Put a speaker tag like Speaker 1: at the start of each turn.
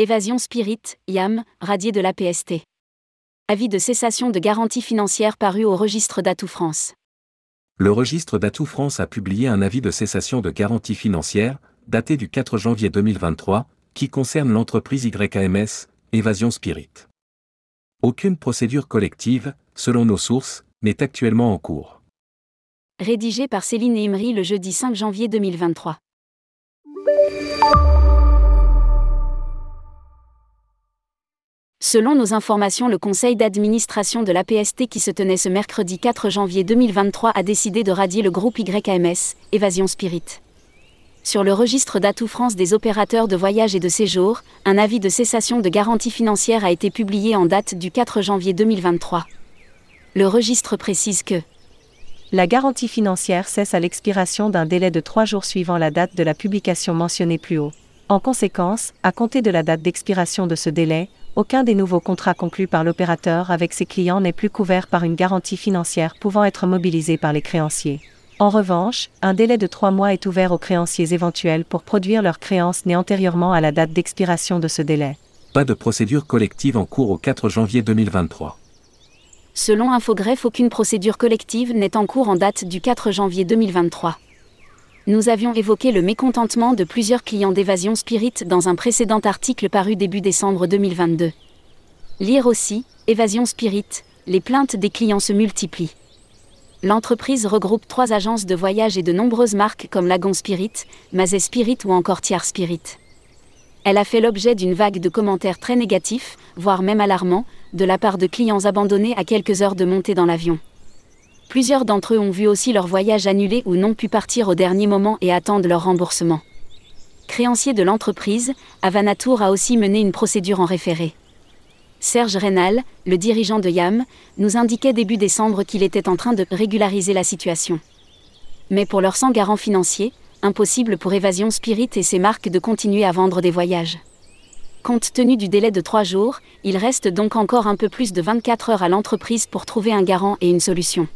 Speaker 1: Évasion Spirit, YAM, radié de l'APST. Avis de cessation de garantie financière paru au registre d'Atout France.
Speaker 2: Le registre d'Atout France a publié un avis de cessation de garantie financière, daté du 4 janvier 2023, qui concerne l'entreprise YAMS, Évasion Spirit. Aucune procédure collective, selon nos sources, n'est actuellement en cours.
Speaker 1: Rédigé par Céline Imri le jeudi 5 janvier 2023. Selon nos informations, le conseil d'administration de l'APST qui se tenait ce mercredi 4 janvier 2023 a décidé de radier le groupe YAMS, Évasion Spirit. Sur le registre d'Atout France des opérateurs de voyage et de séjour, un avis de cessation de garantie financière a été publié en date du 4 janvier 2023. Le registre précise que
Speaker 3: la garantie financière cesse à l'expiration d'un délai de trois jours suivant la date de la publication mentionnée plus haut. En conséquence, à compter de la date d'expiration de ce délai, aucun des nouveaux contrats conclus par l'opérateur avec ses clients n'est plus couvert par une garantie financière pouvant être mobilisée par les créanciers. En revanche, un délai de trois mois est ouvert aux créanciers éventuels pour produire leurs créances nées antérieurement à la date d'expiration de ce délai.
Speaker 2: Pas de procédure collective en cours au 4 janvier 2023.
Speaker 1: Selon Infogreffe, aucune procédure collective n'est en cours en date du 4 janvier 2023. Nous avions évoqué le mécontentement de plusieurs clients d'évasion Spirit dans un précédent article paru début décembre 2022. Lire aussi, Évasion Spirit, les plaintes des clients se multiplient. L'entreprise regroupe trois agences de voyage et de nombreuses marques comme Lagon Spirit, Mazet Spirit ou encore Tiers Spirit. Elle a fait l'objet d'une vague de commentaires très négatifs, voire même alarmants, de la part de clients abandonnés à quelques heures de montée dans l'avion. Plusieurs d'entre eux ont vu aussi leur voyage annulé ou n'ont pu partir au dernier moment et attendent leur remboursement. Créancier de l'entreprise, Avanatour a aussi mené une procédure en référé. Serge Rénal, le dirigeant de YAM, nous indiquait début décembre qu'il était en train de régulariser la situation. Mais pour leur sans garant financier, impossible pour Évasion Spirit et ses marques de continuer à vendre des voyages. Compte tenu du délai de trois jours, il reste donc encore un peu plus de 24 heures à l'entreprise pour trouver un garant et une solution.